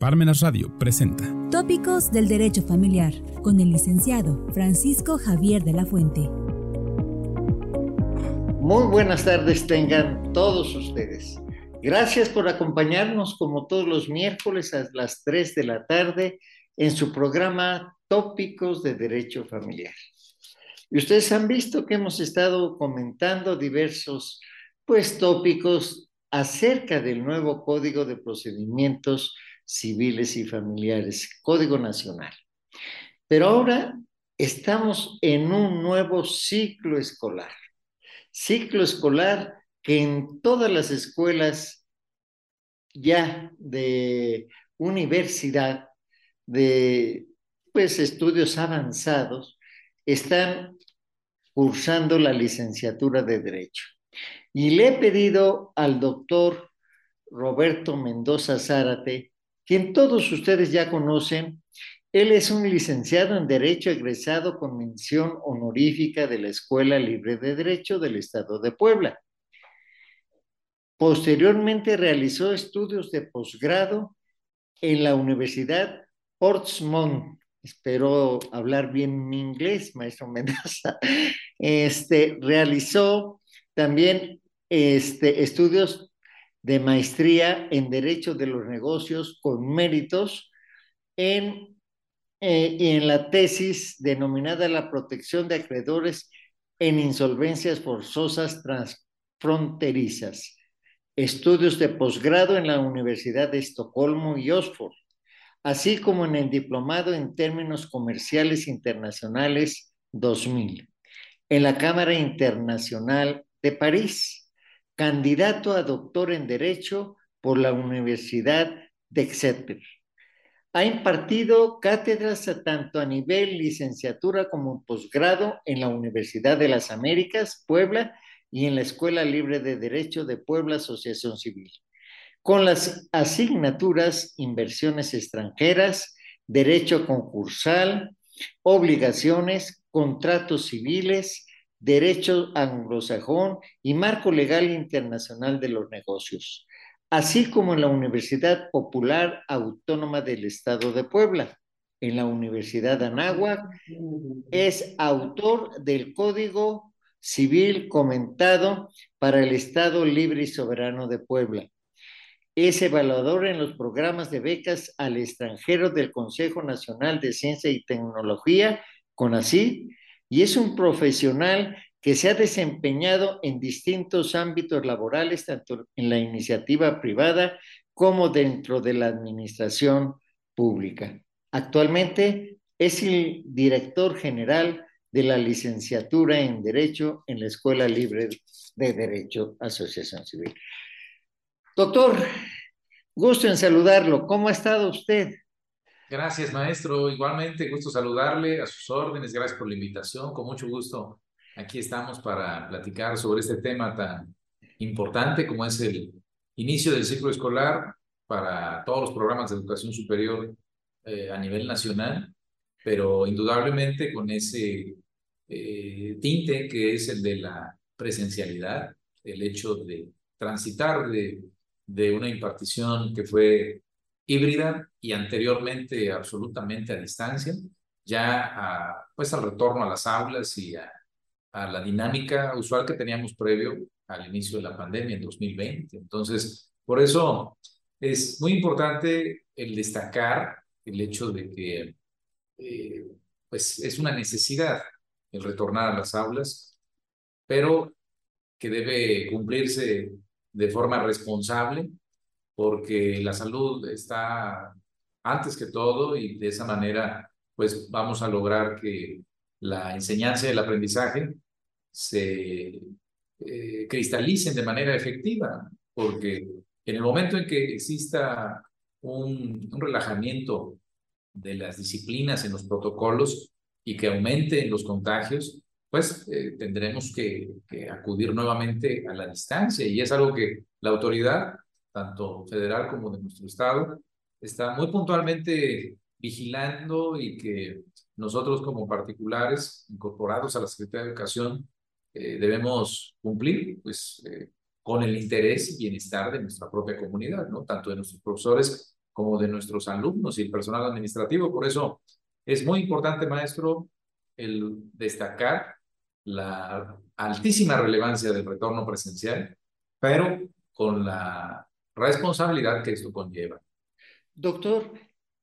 Parmenas Radio presenta Tópicos del Derecho Familiar con el licenciado Francisco Javier de la Fuente. Muy buenas tardes tengan todos ustedes. Gracias por acompañarnos como todos los miércoles a las 3 de la tarde en su programa Tópicos de Derecho Familiar. Y ustedes han visto que hemos estado comentando diversos pues tópicos acerca del nuevo Código de Procedimientos civiles y familiares, Código Nacional. Pero ahora estamos en un nuevo ciclo escolar, ciclo escolar que en todas las escuelas ya de universidad, de pues estudios avanzados, están cursando la licenciatura de Derecho. Y le he pedido al doctor Roberto Mendoza Zárate quien todos ustedes ya conocen. Él es un licenciado en Derecho egresado con mención honorífica de la Escuela Libre de Derecho del Estado de Puebla. Posteriormente realizó estudios de posgrado en la Universidad Portsmouth. Espero hablar bien mi inglés, maestro Mendoza. Este, realizó también este, estudios de maestría en Derecho de los Negocios con méritos en, eh, en la tesis denominada La protección de acreedores en insolvencias forzosas transfronterizas. Estudios de posgrado en la Universidad de Estocolmo y Oxford, así como en el Diplomado en Términos Comerciales Internacionales 2000, en la Cámara Internacional de París candidato a doctor en Derecho por la Universidad de Exeter. Ha impartido cátedras tanto a nivel licenciatura como posgrado en la Universidad de las Américas, Puebla, y en la Escuela Libre de Derecho de Puebla, Asociación Civil, con las asignaturas Inversiones extranjeras, Derecho concursal, Obligaciones, Contratos civiles, derecho anglosajón y marco legal internacional de los negocios, así como en la Universidad Popular Autónoma del Estado de Puebla. En la Universidad de Anáhuac es autor del Código Civil comentado para el Estado Libre y Soberano de Puebla. Es evaluador en los programas de becas al extranjero del Consejo Nacional de Ciencia y Tecnología, CONACYT, y es un profesional que se ha desempeñado en distintos ámbitos laborales, tanto en la iniciativa privada como dentro de la administración pública. Actualmente es el director general de la licenciatura en Derecho en la Escuela Libre de Derecho Asociación Civil. Doctor, gusto en saludarlo. ¿Cómo ha estado usted? Gracias, maestro. Igualmente, gusto saludarle a sus órdenes. Gracias por la invitación. Con mucho gusto, aquí estamos para platicar sobre este tema tan importante como es el inicio del ciclo escolar para todos los programas de educación superior eh, a nivel nacional, pero indudablemente con ese eh, tinte que es el de la presencialidad, el hecho de transitar de, de una impartición que fue híbrida y anteriormente absolutamente a distancia, ya a, pues al retorno a las aulas y a, a, la dinámica usual que teníamos previo al inicio de la pandemia en 2020. Entonces, por eso es muy importante el destacar el hecho de que eh, pues es una necesidad el retornar a las aulas, pero que debe cumplirse de forma responsable porque la salud está antes que todo y de esa manera pues vamos a lograr que la enseñanza y el aprendizaje se eh, cristalicen de manera efectiva, porque en el momento en que exista un, relajamiento de las disciplinas en los protocolos y que aumenten los contagios, pues eh, tendremos que, que, acudir nuevamente a la distancia y es algo que la autoridad tanto federal como de nuestro estado, está muy puntualmente vigilando y que nosotros como particulares incorporados a la Secretaría de Educación eh, debemos cumplir pues, eh, con el interés y bienestar de nuestra propia comunidad, ¿no? tanto de nuestros profesores como de nuestros alumnos y el personal administrativo. Por eso es muy importante, maestro, el destacar la altísima relevancia del retorno presencial, pero con la responsabilidad que esto conlleva. Doctor,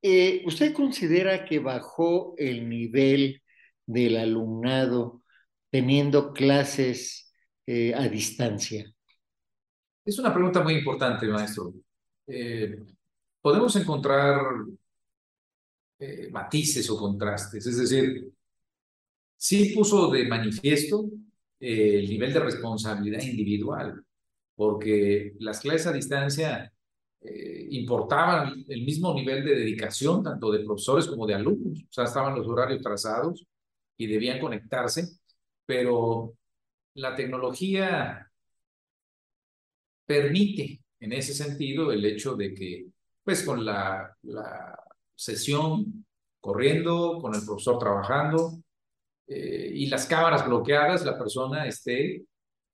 eh, ¿usted considera que bajó el nivel del alumnado teniendo clases eh, a distancia? Es una pregunta muy importante, maestro. Eh, podemos encontrar matices o contrastes, es decir, sí puso de manifiesto el nivel de responsabilidad individual, porque las clases a distancia eh, importaban el mismo nivel de dedicación, tanto de profesores como de alumnos. O sea, estaban los horarios trazados y debían conectarse, pero la tecnología permite en ese sentido el hecho de que, pues con la, la sesión corriendo, con el profesor trabajando eh, y las cámaras bloqueadas, la persona esté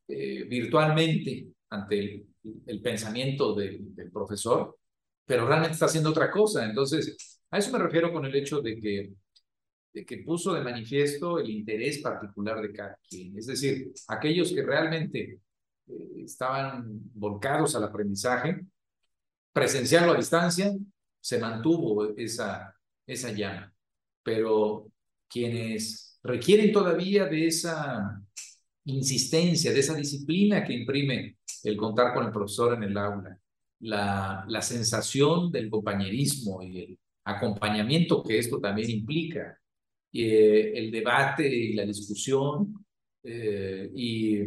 eh, virtualmente ante el pensamiento del profesor, pero realmente está haciendo otra cosa. Entonces, a eso me refiero con el hecho de que, de que puso de manifiesto el interés particular de cada quien. Es decir, aquellos que realmente eh, estaban volcados al aprendizaje, presenciarlo a distancia, se mantuvo esa, esa llama. Pero quienes requieren todavía de esa insistencia, de esa disciplina que imprime el contar con el profesor en el aula, la, la sensación del compañerismo y el acompañamiento que esto también implica, eh, el debate y la discusión eh, y,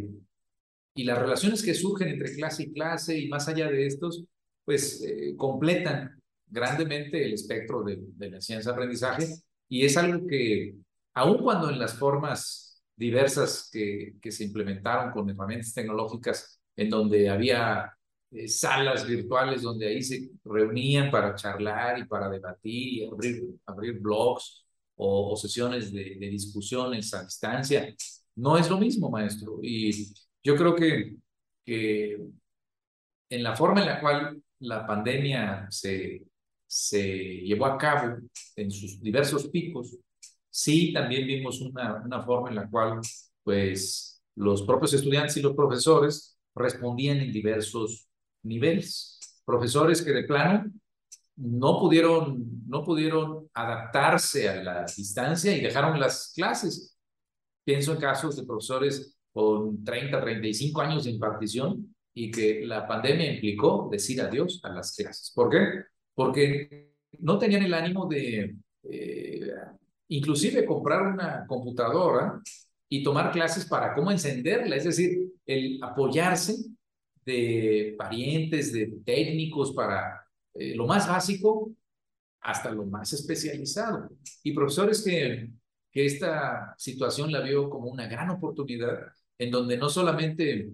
y las relaciones que surgen entre clase y clase y más allá de estos, pues eh, completan grandemente el espectro de, de la ciencia-aprendizaje y es algo que, aun cuando en las formas diversas que, que se implementaron con herramientas tecnológicas en donde había eh, salas virtuales donde ahí se reunían para charlar y para debatir y abrir, abrir blogs o, sesiones de, de, discusiones a distancia. No es lo mismo, maestro. Y yo creo que, que en la forma en la cual la pandemia se, se llevó a cabo en sus diversos picos, sí también vimos una, una forma en la cual pues los propios estudiantes y los profesores respondían en diversos niveles. Profesores que de plano no pudieron, no pudieron adaptarse a la distancia y dejaron las clases. Pienso en casos de profesores con 30, 35 años de impartición y que la pandemia implicó decir adiós a las clases. ¿Por qué? Porque no tenían el ánimo de eh, inclusive comprar una computadora y tomar clases para cómo encenderla, es decir, el apoyarse de parientes, de técnicos para eh, lo más básico hasta lo más especializado. Y profesores que, que esta situación la vio como una gran oportunidad en donde no solamente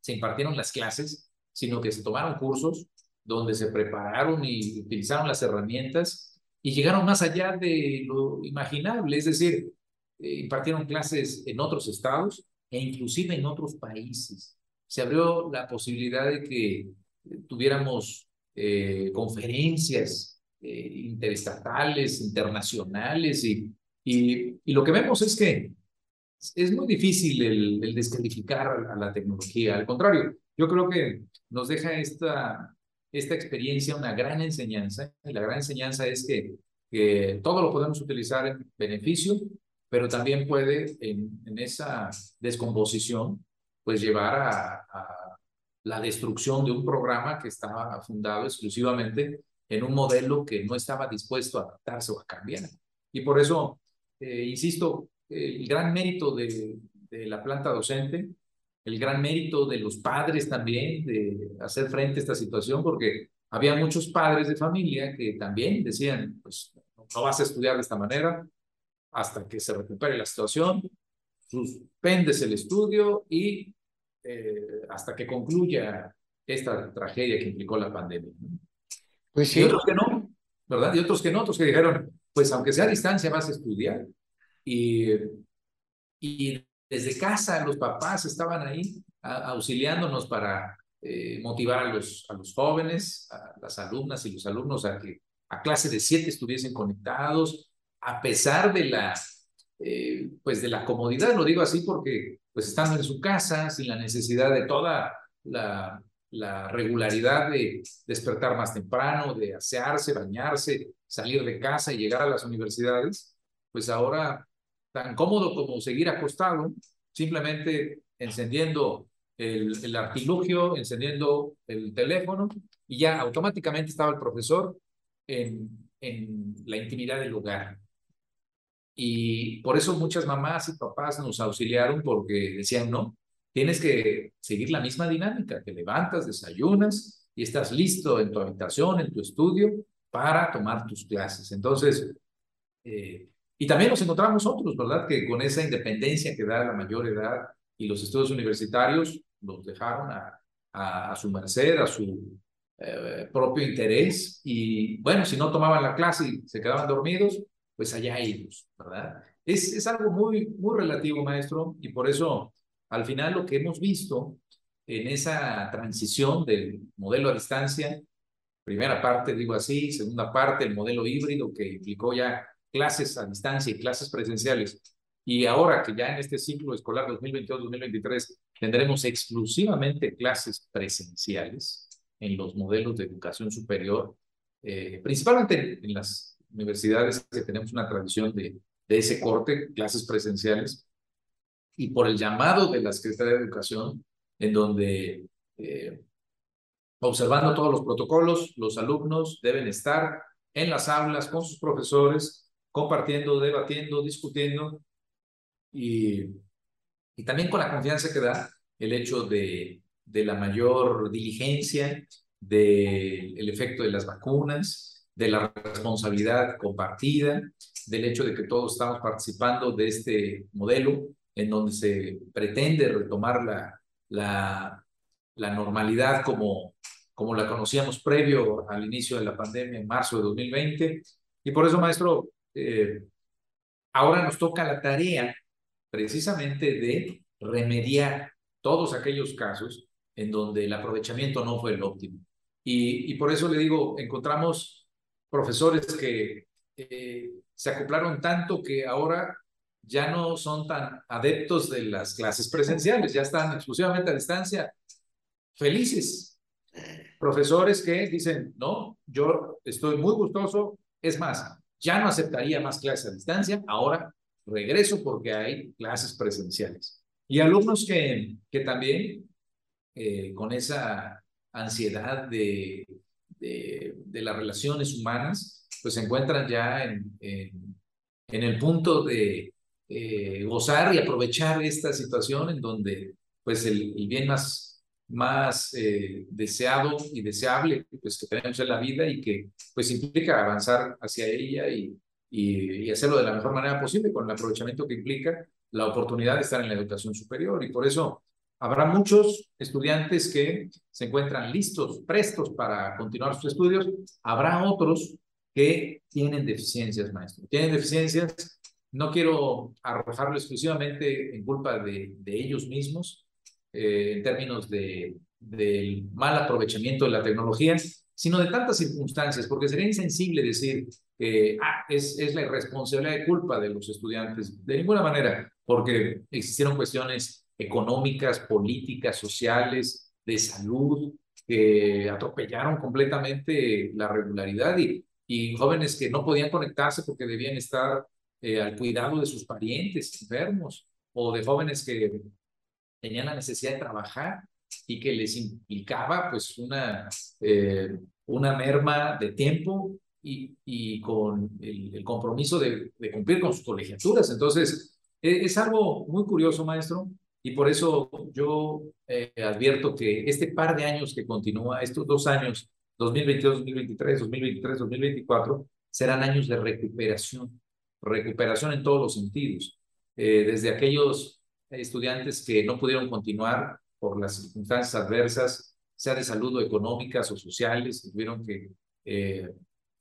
se impartieron las clases, sino que se tomaron cursos donde se prepararon y utilizaron las herramientas y llegaron más allá de lo imaginable, es decir, eh, impartieron clases en otros estados e inclusive en otros países. Se abrió la posibilidad de que eh, tuviéramos eh, conferencias interestatales, internacionales, y, y, y, lo que vemos es que es muy difícil el, el descalificar a la tecnología. Al contrario, yo creo que nos deja esta, esta experiencia una gran enseñanza, y la gran enseñanza es que, que todo lo podemos utilizar en beneficio pero también puede en, en esa descomposición pues llevar a, a, la destrucción de un programa que estaba fundado exclusivamente en un modelo que no estaba dispuesto a adaptarse o a cambiar. Y por eso, eh, insisto, el gran mérito de, de la planta docente, el gran mérito de los padres también de hacer frente a esta situación, porque había muchos padres de familia que también decían, pues no vas a estudiar de esta manera, hasta que se recupere la situación, suspendes el estudio y eh, hasta que concluya esta tragedia que implicó la pandemia. Pues sí. Y otros que no, ¿verdad? Y otros que no, otros que dijeron, pues aunque sea a distancia vas a estudiar. Y, y desde casa los papás estaban ahí auxiliándonos para eh, motivar a los, a los jóvenes, a las alumnas y los alumnos a que a clase de siete estuviesen conectados, a pesar de la, eh, pues de la comodidad, lo digo así porque pues están en su casa sin la necesidad de toda la, la regularidad de despertar más temprano, de asearse, bañarse, salir de casa y llegar a las universidades, pues ahora tan cómodo como seguir acostado, simplemente encendiendo el, artilugio, encendiendo el teléfono y ya automáticamente estaba el profesor en, en la intimidad del hogar. Y por eso muchas mamás y papás nos auxiliaron porque decían, no, tienes que seguir la misma dinámica, te levantas, desayunas y estás listo en tu habitación, en tu estudio, para tomar tus clases. Entonces, eh, y también nos encontramos nosotros, ¿verdad? Que con esa independencia que da la mayor edad y los estudios universitarios los dejaron a, a, su merced, a su eh, propio interés. Y bueno, si no tomaban la clase y se quedaban dormidos, pues allá ellos, ¿verdad? Es, es algo muy, muy relativo, maestro, y por eso al final lo que hemos visto en esa transición del modelo a distancia, primera parte, digo así, segunda parte, el modelo híbrido que implicó ya clases a distancia y clases presenciales, y ahora que ya en este ciclo escolar 2022-2023 tendremos exclusivamente clases presenciales en los modelos de educación superior, eh, principalmente en las universidades que tenemos una tradición de, ese corte, clases presenciales, y por el llamado de la Secretaría de Educación, en donde, eh, observando todos los protocolos, los alumnos deben estar en las aulas con sus profesores, compartiendo, debatiendo, discutiendo, y, y también con la confianza que da el hecho de, de la mayor diligencia, del efecto de las vacunas, de la responsabilidad compartida, del hecho de que todos estamos participando de este modelo en donde se pretende retomar la, la, normalidad como, como la conocíamos previo al inicio de la pandemia en marzo de 2020. Y por eso, maestro, eh, ahora nos toca la tarea precisamente de remediar todos aquellos casos en donde el aprovechamiento no fue el óptimo. Y, por eso le digo, encontramos profesores que eh, se acoplaron tanto que ahora ya no son tan adeptos de las clases presenciales, ya están exclusivamente a distancia, felices. Profesores que dicen, no, yo estoy muy gustoso, es más, ya no aceptaría más clases a distancia, ahora regreso porque hay clases presenciales. Y alumnos que, que también eh, con esa ansiedad de, de, las relaciones humanas, pues se encuentran ya en, en, el punto de, eh, gozar y aprovechar esta situación en donde pues el, el bien más, más eh, deseado y deseable pues, que tenemos en la vida y que pues implica avanzar hacia ella y, y, hacerlo de la mejor manera posible con el aprovechamiento que implica la oportunidad de estar en la educación superior. Y por eso habrá muchos estudiantes que se encuentran listos, prestos para continuar sus estudios, habrá otros que tienen deficiencias, maestro, tienen deficiencias no quiero arrojarlo exclusivamente en culpa de, de ellos mismos, eh, en términos de, del mal aprovechamiento de la tecnología, sino de tantas circunstancias, porque sería insensible decir que ah, es, es la irresponsabilidad de culpa de los estudiantes. De ninguna manera, porque existieron cuestiones económicas, políticas, sociales, de salud, que atropellaron completamente la regularidad y, y jóvenes que no podían conectarse porque debían estar eh, al cuidado de sus parientes enfermos o de jóvenes que tenían la necesidad de trabajar y que les implicaba pues una, eh, una merma de tiempo y, y con el, el compromiso de, de, cumplir con sus colegiaturas. Entonces, es, es algo muy curioso, maestro, y por eso yo eh, advierto que este par de años que continúa, estos dos años, 2022, 2023, 2023, 2024, serán años de recuperación recuperación en todos los sentidos, eh, desde aquellos estudiantes que no pudieron continuar por las circunstancias adversas, sea de salud o económicas o sociales, tuvieron que eh,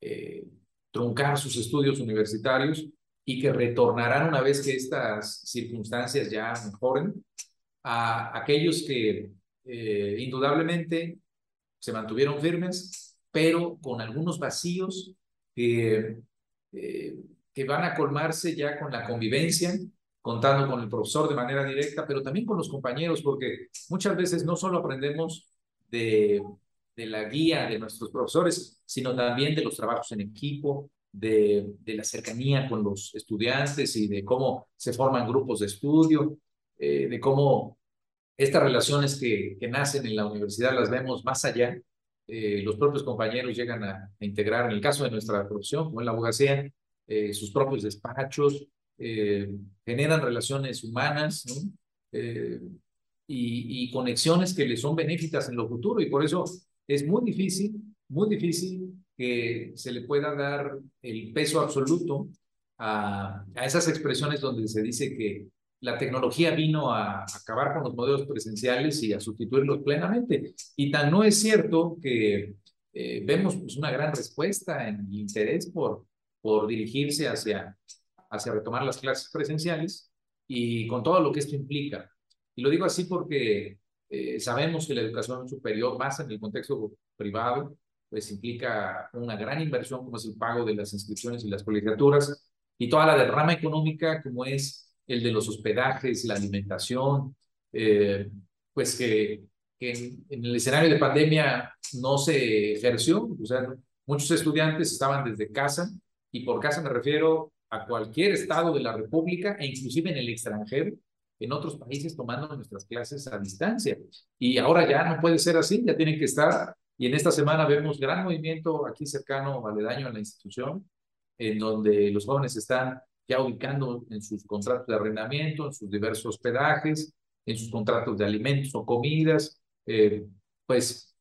eh, truncar sus estudios universitarios y que retornarán una vez que estas circunstancias ya mejoren, a aquellos que eh, indudablemente se mantuvieron firmes, pero con algunos vacíos eh, que van a colmarse ya con la convivencia, contando con el profesor de manera directa, pero también con los compañeros, porque muchas veces no solo aprendemos de, de la guía de nuestros profesores, sino también de los trabajos en equipo, de, de, la cercanía con los estudiantes y de cómo se forman grupos de estudio, eh, de cómo estas relaciones que, que, nacen en la universidad las vemos más allá. Eh, los propios compañeros llegan a, a, integrar, en el caso de nuestra profesión, como en la abogacía, eh, sus propios despachos, generan relaciones humanas ¿no? y, y conexiones que les son benéficas en lo futuro y por eso es muy difícil, muy difícil que se le pueda dar el peso absoluto a, a, esas expresiones donde se dice que la tecnología vino a acabar con los modelos presenciales y a sustituirlos plenamente. Y tan no es cierto que eh, vemos pues, una gran respuesta en interés por, por dirigirse hacia, hacia retomar las clases presenciales y con todo lo que esto implica. Y lo digo así porque eh, sabemos que la educación superior, más en el contexto privado, pues implica una gran inversión como es el pago de las inscripciones y las colegiaturas y toda la derrama económica como es el de los hospedajes, la alimentación, eh, pues que, que en, en, el escenario de pandemia no se ejerció, o sea, muchos estudiantes estaban desde casa, y por casa me refiero a cualquier estado de la República e inclusive en el extranjero, en otros países tomando nuestras clases a distancia. Y ahora ya no puede ser así, ya tienen que estar, y en esta semana vemos gran movimiento aquí cercano, aledaño a la institución, en donde los jóvenes están ya ubicando en sus contratos de arrendamiento, en sus diversos hospedajes, en sus contratos de alimentos o comidas, eh, pues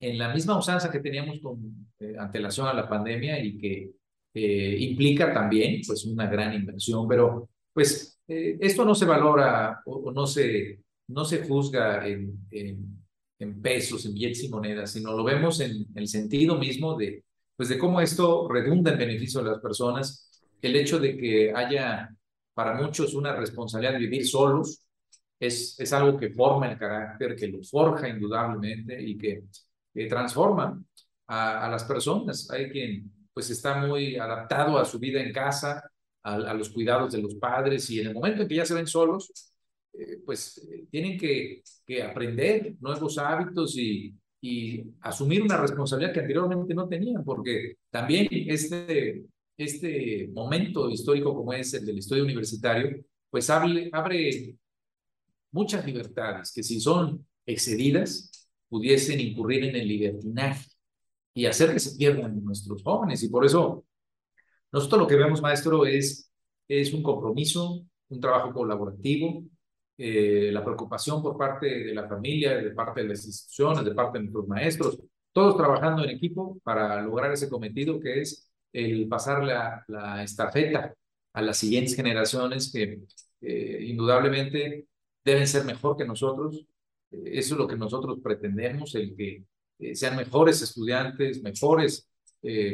en la misma usanza que teníamos con eh, antelación a la pandemia y que eh, implica también pues una gran inversión, pero pues eh, esto no se valora o, no, se, no se juzga en, en, pesos, en billetes y monedas, sino lo vemos en el sentido mismo de, pues de cómo esto redunda en beneficio de las personas el hecho de que haya para muchos una responsabilidad de vivir solos es, es algo que forma el carácter, que lo forja indudablemente y que, que transforma a, a, las personas. Hay quien pues está muy adaptado a su vida en casa, a, los cuidados de los padres y en el momento en que ya se ven solos, eh, pues eh, tienen que, aprender nuevos hábitos y, y asumir una responsabilidad que anteriormente no tenían, porque también este este momento histórico como es el del estudio universitario, pues abre, abre muchas libertades que si son excedidas pudiesen incurrir en el libertinaje y hacer que se pierdan nuestros jóvenes. Y por eso nosotros lo que vemos, maestro, es, es un compromiso, un trabajo colaborativo, eh, la preocupación por parte de la familia, de parte de las instituciones, de parte de nuestros maestros, todos trabajando en equipo para lograr ese cometido que es el pasar la, estafeta a las siguientes generaciones que eh, indudablemente deben ser mejor que nosotros. Eh, eso es lo que nosotros pretendemos, el que sean mejores estudiantes, mejores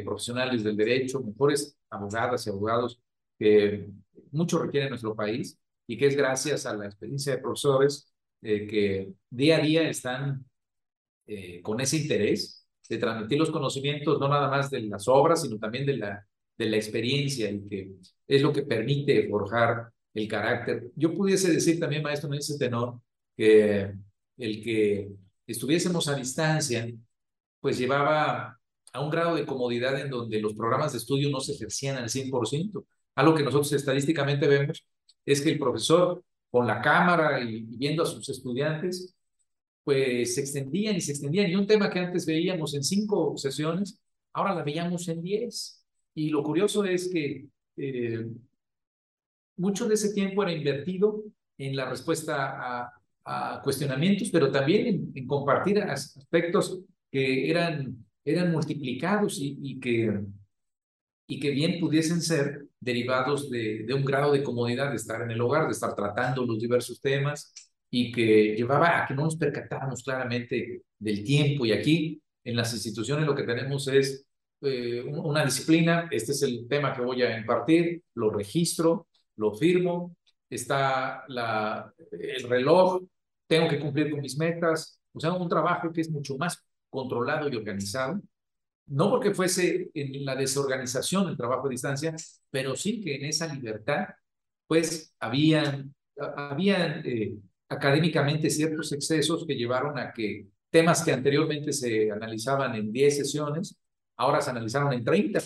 profesionales del derecho, mejores abogadas y abogados que mucho requiere nuestro país y que es gracias a la experiencia de profesores que día a día están con ese interés de transmitir los conocimientos, no nada más de las obras, sino también de la, de la experiencia y que es lo que permite forjar el carácter. Yo pudiese decir también, maestro, en ese tenor, que el que estuviésemos a distancia, pues llevaba a un grado de comodidad en donde los programas de estudio no se ejercían al 100%. Algo que nosotros estadísticamente vemos es que el profesor con la cámara y, viendo a sus estudiantes, pues se extendían y se extendían. Y un tema que antes veíamos en cinco sesiones, ahora la veíamos en diez. Y lo curioso es que eh, mucho de ese tiempo era invertido en la respuesta a, a cuestionamientos, pero también en, compartir aspectos que eran, eran multiplicados y, y, que, y que bien pudiesen ser derivados de, de un grado de comodidad de estar en el hogar, de estar tratando los diversos temas, y que llevaba a que no nos percatáramos claramente del tiempo. Y aquí en las instituciones lo que tenemos es eh, una disciplina, este es el tema que voy a impartir, lo registro, lo firmo, está la, el reloj, tengo que cumplir con mis metas, o sea, un trabajo que es mucho más controlado y organizado, no porque fuese en la desorganización del trabajo a distancia, pero sí que en esa libertad, pues habían, habían eh, académicamente ciertos excesos que llevaron a que temas que anteriormente se analizaban en 10 sesiones, ahora se analizaron en 30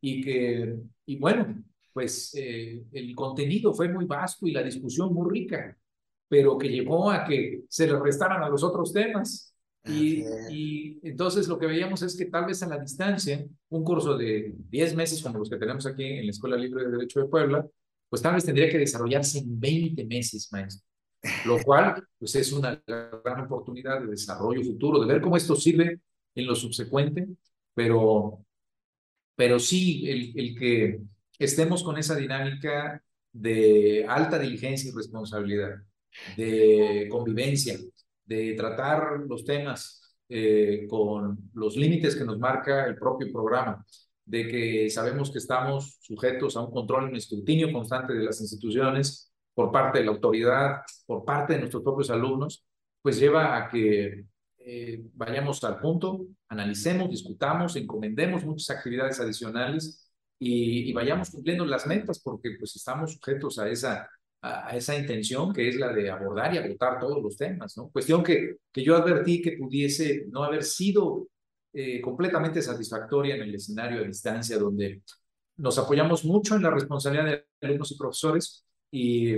y que, y bueno, pues eh, el contenido fue muy vasto y la discusión muy rica, pero que llevó a que se le restaran a los otros temas. Y, y, entonces lo que veíamos es que tal vez a la distancia, un curso de 10 meses como los que tenemos aquí en la Escuela Libre de Derecho de Puebla, pues tal vez tendría que desarrollarse en 20 meses, maestro. Lo cual, pues es una gran oportunidad de desarrollo futuro, de ver cómo esto sirve en lo subsecuente, pero, pero sí, el, el que estemos con esa dinámica de alta diligencia y responsabilidad, de convivencia, de tratar los temas eh, con los límites que nos marca el propio programa, de que sabemos que estamos sujetos a un control y un escrutinio constante de las instituciones por parte de la autoridad, por parte de nuestros propios alumnos, pues lleva a que eh, vayamos al punto, analicemos, discutamos, encomendemos muchas actividades adicionales y, y, vayamos cumpliendo las metas porque pues estamos sujetos a esa a, esa intención que es la de abordar y agotar todos los temas, ¿no? Cuestión que, que yo advertí que pudiese no haber sido eh, completamente satisfactoria en el escenario a distancia, donde nos apoyamos mucho en la responsabilidad de alumnos y profesores y,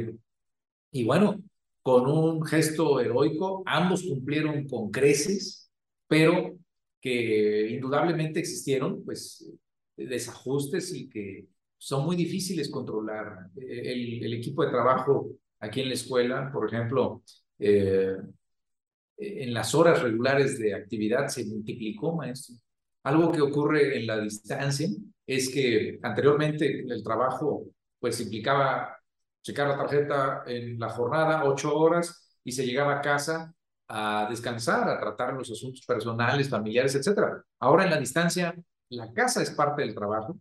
y bueno, con un gesto heroico, ambos cumplieron con creces, pero que indudablemente existieron pues desajustes y que son muy difíciles controlar. Eh, el, equipo de trabajo aquí en la escuela, por ejemplo, eh, en las horas regulares de actividad se multiplicó, maestro. Algo que ocurre en la distancia es que anteriormente el trabajo pues implicaba checar la tarjeta en la jornada, ocho horas, y se llegaba a casa a descansar, a tratar los asuntos personales, familiares, etcétera. Ahora en la distancia, la casa es parte del trabajo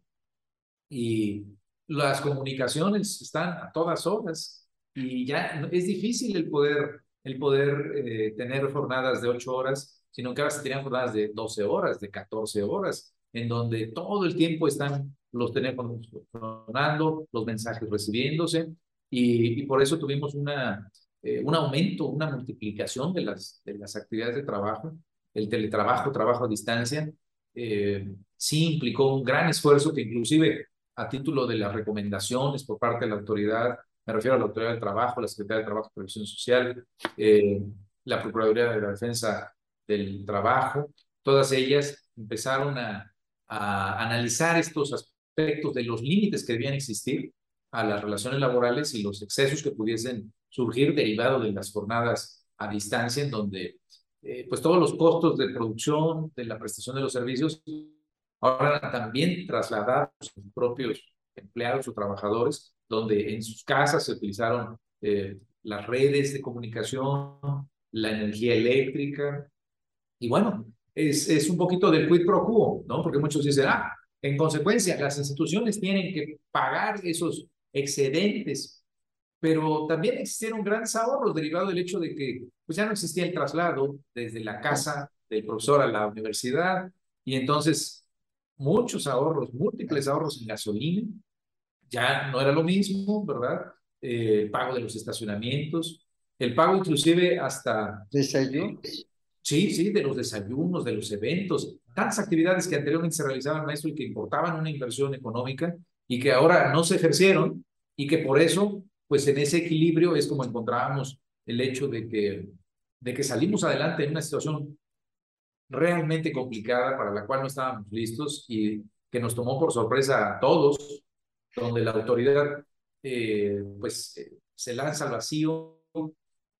y las comunicaciones están a todas horas y ya es difícil el poder, el poder eh, tener jornadas de ocho horas, sino que ahora se tenían jornadas de 12 horas, de 14 horas, en donde todo el tiempo están los teléfonos sonando, los mensajes recibiéndose, y, y por eso tuvimos una, eh, un aumento, una multiplicación de las, de las actividades de trabajo, el teletrabajo, trabajo a distancia, eh, sí implicó un gran esfuerzo que inclusive a título de las recomendaciones por parte de la autoridad, me refiero a la autoridad del trabajo, la Secretaría de Trabajo y Previsión Social, eh, la Procuraduría de la Defensa del Trabajo, todas ellas empezaron a, analizar estos aspectos de los límites que debían existir a las relaciones laborales y los excesos que pudiesen surgir derivado de las jornadas a distancia, en donde eh, pues todos los costos de producción, de la prestación de los servicios, Ahora también trasladados a sus propios empleados o trabajadores, donde en sus casas se utilizaron eh, las redes de comunicación, la energía eléctrica. Y bueno, es, es un poquito del quid pro quo, ¿no? Porque muchos dicen, ah, en consecuencia, las instituciones tienen que pagar esos excedentes, pero también existieron grandes ahorros derivados del hecho de que pues ya no existía el traslado desde la casa del profesor a la universidad, y entonces muchos ahorros, múltiples ahorros en gasolina, ya no era lo mismo, ¿verdad? Eh, el pago de los estacionamientos, el pago inclusive hasta... ¿Desayunos? Sí, sí, de los desayunos, de los eventos, tantas actividades que anteriormente se realizaban, maestro, y que importaban una inversión económica y que ahora no se ejercieron y que por eso, pues en ese equilibrio es como encontrábamos el hecho de que, de que salimos adelante en una situación realmente complicada para la cual no estábamos listos y que nos tomó por sorpresa a todos, donde la autoridad eh, pues eh, se lanza al vacío,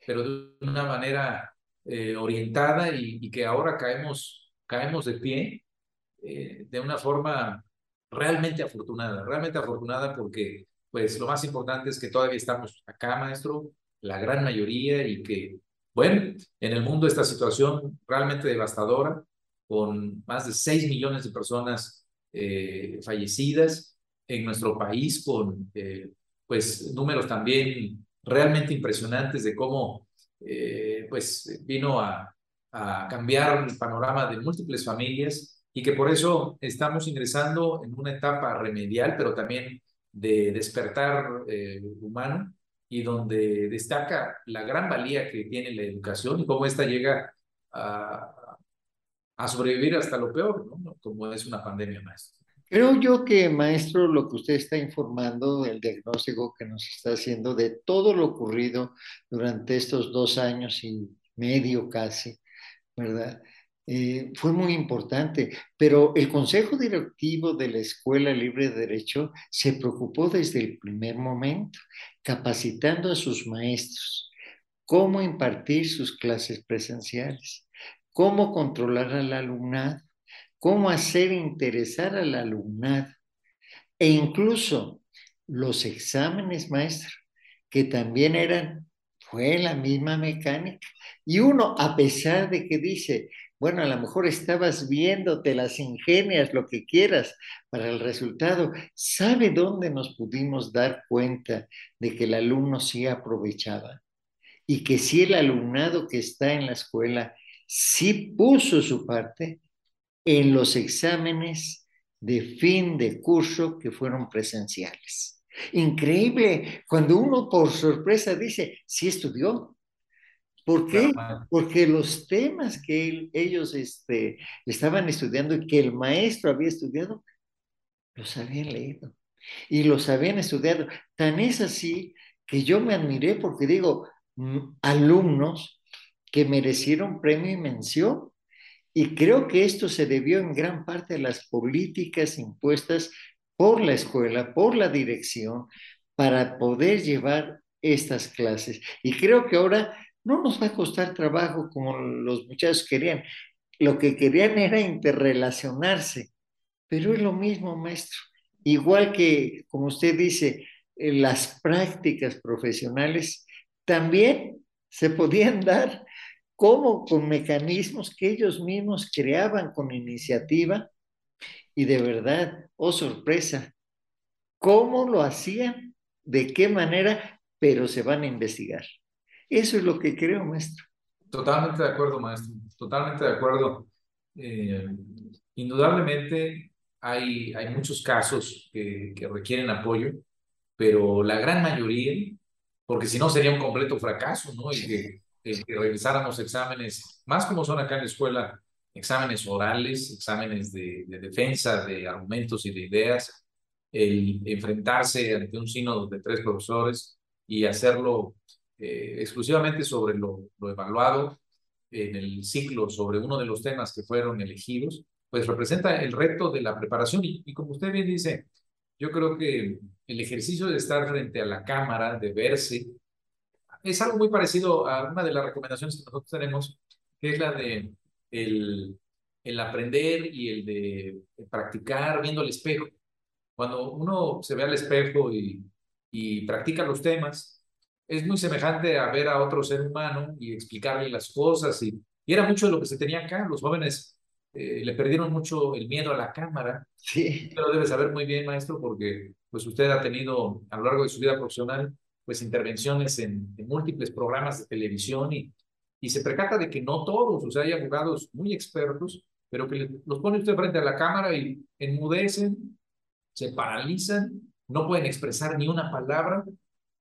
pero de una manera eh, orientada y, y, que ahora caemos, caemos de pie de una forma realmente afortunada, realmente afortunada porque pues lo más importante es que todavía estamos acá, maestro, la gran mayoría y que bueno, en el mundo esta situación realmente devastadora, con más de 6 millones de personas eh, fallecidas, en nuestro país con eh, pues números también realmente impresionantes de cómo eh, pues vino a, a cambiar el panorama de múltiples familias y que por eso estamos ingresando en una etapa remedial, pero también de despertar humano y donde destaca la gran valía que tiene la educación y cómo ésta llega a, a sobrevivir hasta lo peor, ¿no? como es una pandemia, maestro. Creo yo que, maestro, lo que usted está informando, el diagnóstico que nos está haciendo de todo lo ocurrido durante estos dos años y medio casi, ¿verdad? Eh, fue muy importante, pero el Consejo Directivo de la Escuela Libre de Derecho se preocupó desde el primer momento, capacitando a sus maestros cómo impartir sus clases presenciales, cómo controlar al alumnado, cómo hacer interesar al alumnado e incluso los exámenes maestros, que también eran, fue la misma mecánica. Y uno, a pesar de que dice, bueno, a lo mejor estabas viendo, te las ingenias, lo que quieras para el resultado, ¿sabe dónde nos pudimos dar cuenta de que el alumno sí aprovechaba? Y que si el alumnado que está en la escuela sí puso su parte, en los exámenes de fin de curso que fueron presenciales. Increíble, cuando uno por sorpresa dice, sí estudió. ¿Por qué? Porque los temas que ellos este, estaban estudiando y que el maestro había estudiado, los habían leído y los habían estudiado. Tan es así que yo me admiré porque digo, mm, alumnos que merecieron premio y mención y creo que esto se debió en gran parte a las políticas impuestas por la escuela, por la dirección, para poder llevar estas clases. Y creo que ahora no nos va a costar trabajo como los muchachos querían. Lo que querían era interrelacionarse, pero es lo mismo, maestro. Igual que, como usted dice, eh, las prácticas profesionales también se podían dar cómo con mecanismos que ellos mismos creaban con iniciativa y de verdad, oh sorpresa, cómo lo hacían, de qué manera, pero se van a investigar. Eso es lo que creo, maestro. Totalmente de acuerdo, maestro, totalmente de acuerdo. Eh, indudablemente hay, hay muchos casos que, que requieren apoyo, pero la gran mayoría, porque si no sería un completo fracaso, ¿no? Y que que revisáramos exámenes, más como son acá en la escuela, exámenes orales, exámenes de, defensa de argumentos y de ideas, el enfrentarse ante un sínodo de tres profesores y hacerlo eh, exclusivamente sobre lo, lo, evaluado en el ciclo sobre uno de los temas que fueron elegidos, pues representa el reto de la preparación. Y, y como usted bien dice, yo creo que el ejercicio de estar frente a la cámara, de verse, es algo muy parecido a una de las recomendaciones que nosotros tenemos, que es la de el, el aprender y el de practicar viendo el espejo. Cuando uno se ve al espejo y, y practica los temas, es muy semejante a ver a otro ser humano y explicarle las cosas. Y, y era mucho de lo que se tenía acá. Los jóvenes eh, le perdieron mucho el miedo a la cámara. Sí. Lo debe saber muy bien, maestro, porque pues usted ha tenido a lo largo de su vida profesional pues intervenciones en, múltiples programas de televisión y, y se percata de que no todos, o sea, hay abogados muy expertos, pero que los pone usted frente a la cámara y enmudecen, se paralizan, no pueden expresar ni una palabra,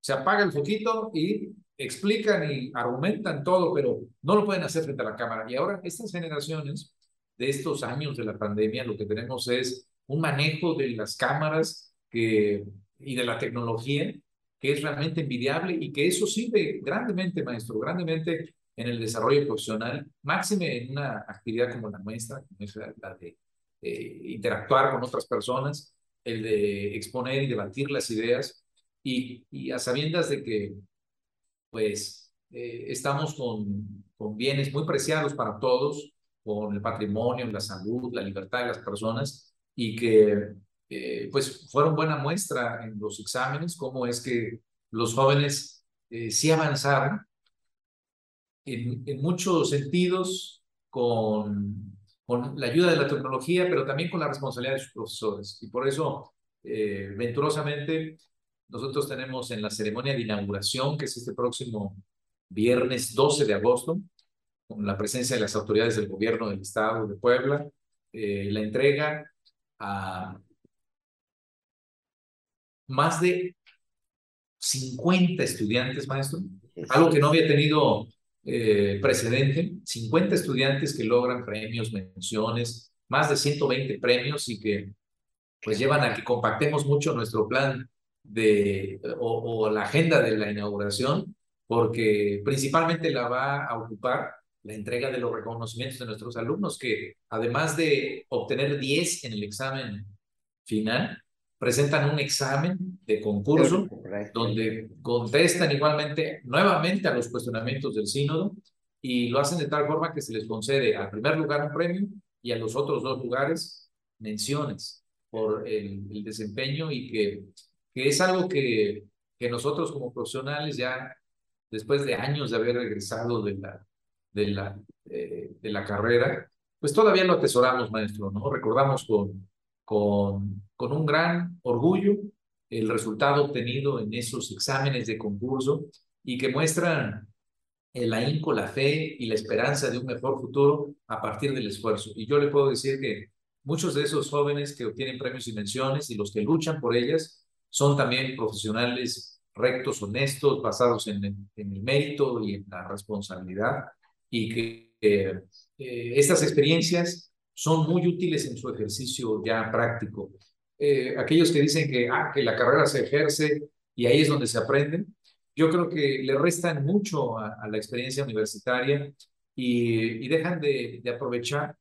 se apaga el foquito y explican y argumentan todo, pero no lo pueden hacer frente a la cámara. Y ahora estas generaciones de estos años de la pandemia, lo que tenemos es un manejo de las cámaras que, y de la tecnología que es realmente envidiable y que eso sirve grandemente, maestro, grandemente en el desarrollo profesional, máxime en una actividad como la nuestra, la de eh, interactuar con otras personas, el de exponer y debatir las ideas y, y a sabiendas de que pues eh, estamos con, con bienes muy preciados para todos, con el patrimonio, la salud, la libertad de las personas y que eh, pues fueron buena muestra en los exámenes, cómo es que los jóvenes eh, sí avanzaron en, en muchos sentidos con, con, la ayuda de la tecnología, pero también con la responsabilidad de sus profesores. Y por eso, eh, venturosamente, nosotros tenemos en la ceremonia de inauguración, que es este próximo viernes 12 de agosto, con la presencia de las autoridades del gobierno del estado de Puebla, eh, la entrega a más de 50 estudiantes, maestro, algo que no había tenido eh, precedente, 50 estudiantes que logran premios, menciones, más de 120 premios y que pues llevan a que compactemos mucho nuestro plan de, o, o la agenda de la inauguración, porque principalmente la va a ocupar la entrega de los reconocimientos de nuestros alumnos, que además de obtener 10 en el examen final, presentan un examen de concurso donde contestan igualmente nuevamente a los cuestionamientos del sínodo y lo hacen de tal forma que se les concede al primer lugar un premio y a los otros dos lugares menciones por el, desempeño y que, que es algo que, que nosotros como profesionales ya después de años de haber regresado de la, de la, eh, de la carrera, pues todavía lo atesoramos, maestro, ¿no? Recordamos con, con, con un gran orgullo el resultado obtenido en esos exámenes de concurso y que muestran el ahínco, la fe y la esperanza de un mejor futuro a partir del esfuerzo. Y yo le puedo decir que muchos de esos jóvenes que obtienen premios y menciones y los que luchan por ellas son también profesionales rectos, honestos, basados en, el mérito y en la responsabilidad y que eh, estas experiencias son muy útiles en su ejercicio ya práctico. Eh, aquellos que dicen que, ah, que la carrera se ejerce y ahí es donde se aprende, yo creo que le restan mucho a, la experiencia universitaria y, dejan de, aprovechar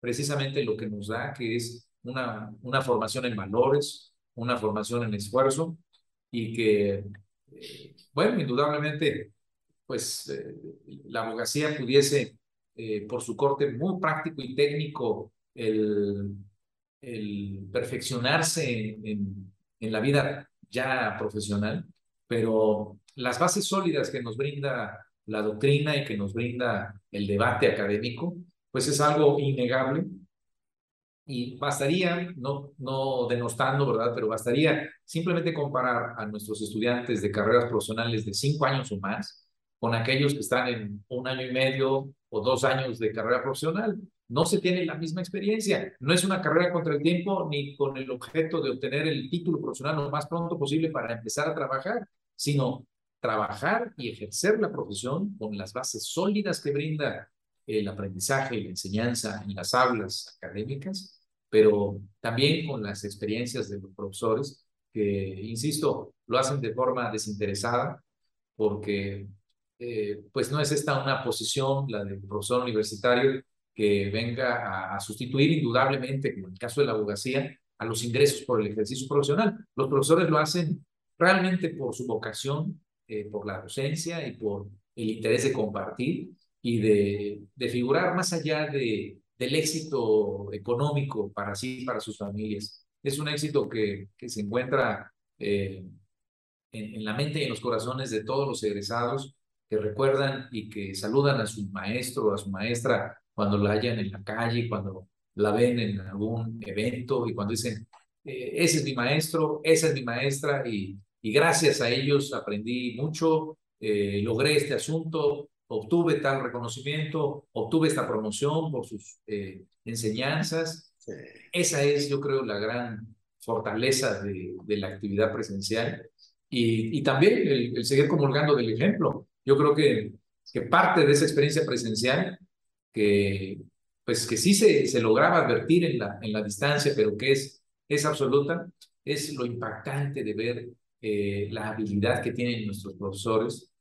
precisamente lo que nos da, que es una, una formación en valores, una formación en esfuerzo y que, eh, bueno, indudablemente, pues eh, la abogacía pudiese, por su corte muy práctico y técnico, el perfeccionarse en, la vida ya profesional, pero las bases sólidas que nos brinda la doctrina y que nos brinda el debate académico, pues es algo innegable. Y bastaría, no, no denostando, ¿verdad? Pero bastaría simplemente comparar a nuestros estudiantes de carreras profesionales de cinco años o más con aquellos que están en un año y medio o dos años de carrera profesional no se tiene la misma experiencia. No es una carrera contra el tiempo ni con el objeto de obtener el título profesional lo más pronto posible para empezar a trabajar, sino trabajar y ejercer la profesión con las bases sólidas que brinda el aprendizaje y la enseñanza en las aulas académicas, pero también con las experiencias de los profesores que, insisto, lo hacen de forma desinteresada porque eh, pues no es esta una posición, la del profesor universitario, que venga a, sustituir indudablemente, como en el caso de la abogacía, a los ingresos por el ejercicio profesional. Los profesores lo hacen realmente por su vocación, eh, por la docencia y por el interés de compartir y de, de figurar más allá de, del éxito económico para sí, para sus familias. Es un éxito que, que se encuentra eh, en, la mente y en los corazones de todos los egresados que recuerdan y que saludan a su maestro a su maestra cuando la hallan en la calle, cuando la ven en algún evento y cuando dicen, eh, ese es mi maestro, esa es mi maestra y, y gracias a ellos aprendí mucho, eh, logré este asunto, obtuve tal reconocimiento, obtuve esta promoción por sus eh, enseñanzas. Esa es, yo creo, la gran fortaleza de, de la actividad presencial y, y también el, el, seguir comulgando del ejemplo. Yo creo que, que parte de esa experiencia presencial que, pues, que sí se, se lograba advertir en la, en la distancia, pero que es, es absoluta, es lo impactante de ver eh, la habilidad que tienen nuestros profesores.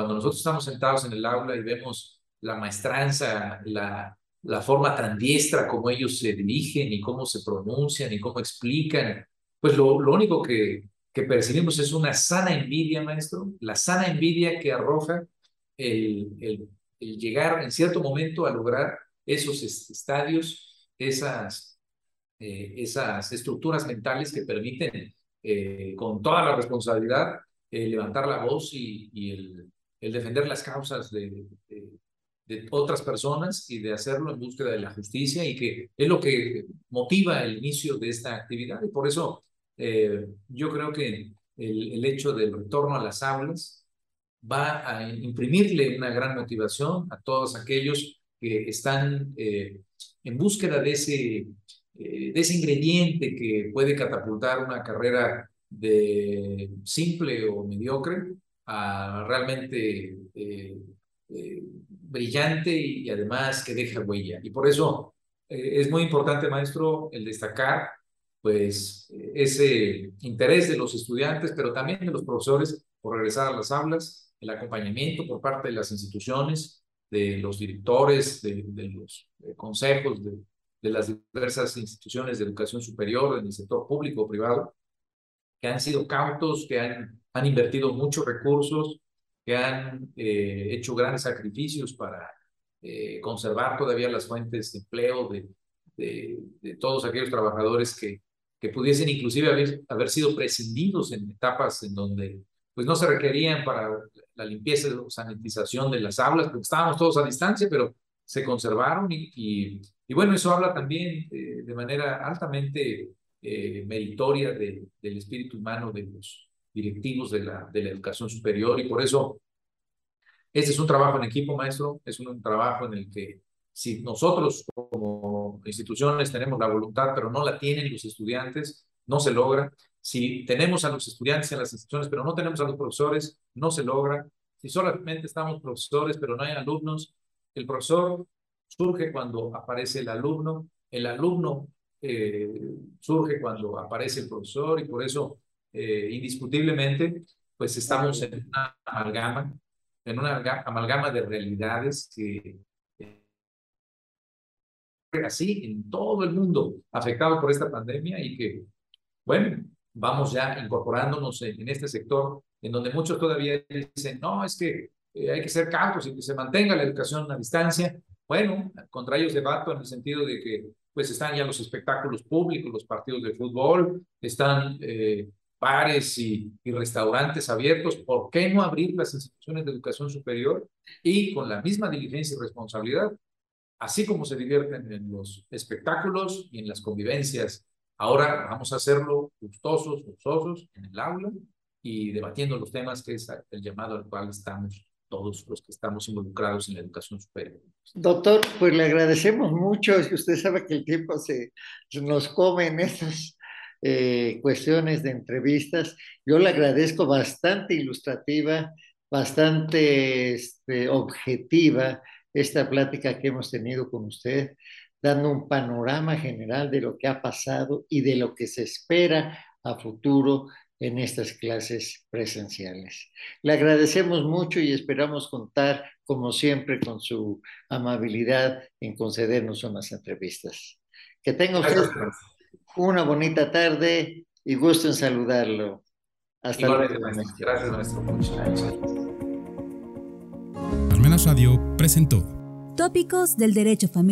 Cuando nosotros estamos sentados en el aula y vemos la maestranza, la, la forma tan diestra como ellos se dirigen y cómo se pronuncian y cómo explican, pues lo, lo único que, que percibimos es una sana envidia, maestro, la sana envidia que arroja el, el el llegar en cierto momento a lograr esos estadios, esas, eh, esas estructuras mentales que permiten eh, con toda la responsabilidad eh, levantar la voz y, y el, el, defender las causas de, otras personas y de hacerlo en búsqueda de la justicia y que es lo que motiva el inicio de esta actividad. Y por eso yo creo que el, el hecho del retorno a las aulas va a imprimirle una gran motivación a todos aquellos que están eh, en búsqueda de ese, eh, de ese ingrediente que puede catapultar una carrera de simple o mediocre realmente eh, brillante y además que deja huella. Y por eso es muy importante, maestro, el destacar pues ese interés de los estudiantes, pero también de los profesores por regresar a las aulas, el acompañamiento por parte de las instituciones, de los directores, de, los consejos, de, de, las diversas instituciones de educación superior en el sector público o privado, que han sido cautos, que han, han invertido muchos recursos, que han eh, hecho grandes sacrificios para eh, conservar todavía las fuentes de empleo de, de, todos aquellos trabajadores que, que pudiesen inclusive haber, haber sido prescindidos en etapas en donde pues no se requerían para la limpieza o sanitización de las aulas, porque estábamos todos a distancia, pero se conservaron y, y, bueno, eso habla también eh, de manera altamente eh, meritoria del espíritu humano de los directivos de la, educación superior y por eso este es un trabajo en equipo, maestro, es un trabajo en el que si nosotros como instituciones tenemos la voluntad, pero no la tienen los estudiantes, no se logra. Si tenemos a los estudiantes en las instituciones, pero no tenemos a los profesores, no se logra. Si solamente estamos profesores, pero no hay alumnos, el profesor surge cuando aparece el alumno, el alumno eh, surge cuando aparece el profesor y por eso eh, indiscutiblemente pues estamos en una amalgama, en una amalgama de realidades que eh, así en todo el mundo afectado por esta pandemia y que bueno, vamos ya incorporándonos en, este sector en donde muchos todavía dicen, no, es que eh, hay que ser cautos y que se mantenga la educación a distancia. Bueno, contra ellos debato en el sentido de que pues están ya los espectáculos públicos, los partidos de fútbol, están eh, bares y, y, restaurantes abiertos. ¿Por qué no abrir las instituciones de educación superior y con la misma diligencia y responsabilidad, así como se divierten en los espectáculos y en las convivencias Ahora vamos a hacerlo gustosos, gozosos en el aula y debatiendo los temas que es el llamado al cual estamos todos los que estamos involucrados en la educación superior. Doctor, pues le agradecemos mucho. Usted sabe que el tiempo se, nos come en estas eh, cuestiones de entrevistas. Yo le agradezco bastante ilustrativa, bastante este, objetiva esta plática que hemos tenido con usted dando un panorama general de lo que ha pasado y de lo que se espera a futuro en estas clases presenciales. Le agradecemos mucho y esperamos contar, como siempre, con su amabilidad en concedernos unas entrevistas. Que tenga usted una bonita tarde y gusto en saludarlo. Hasta luego. Gracias, maestro. Gracias. Radio presentó Tópicos del Derecho Familiar.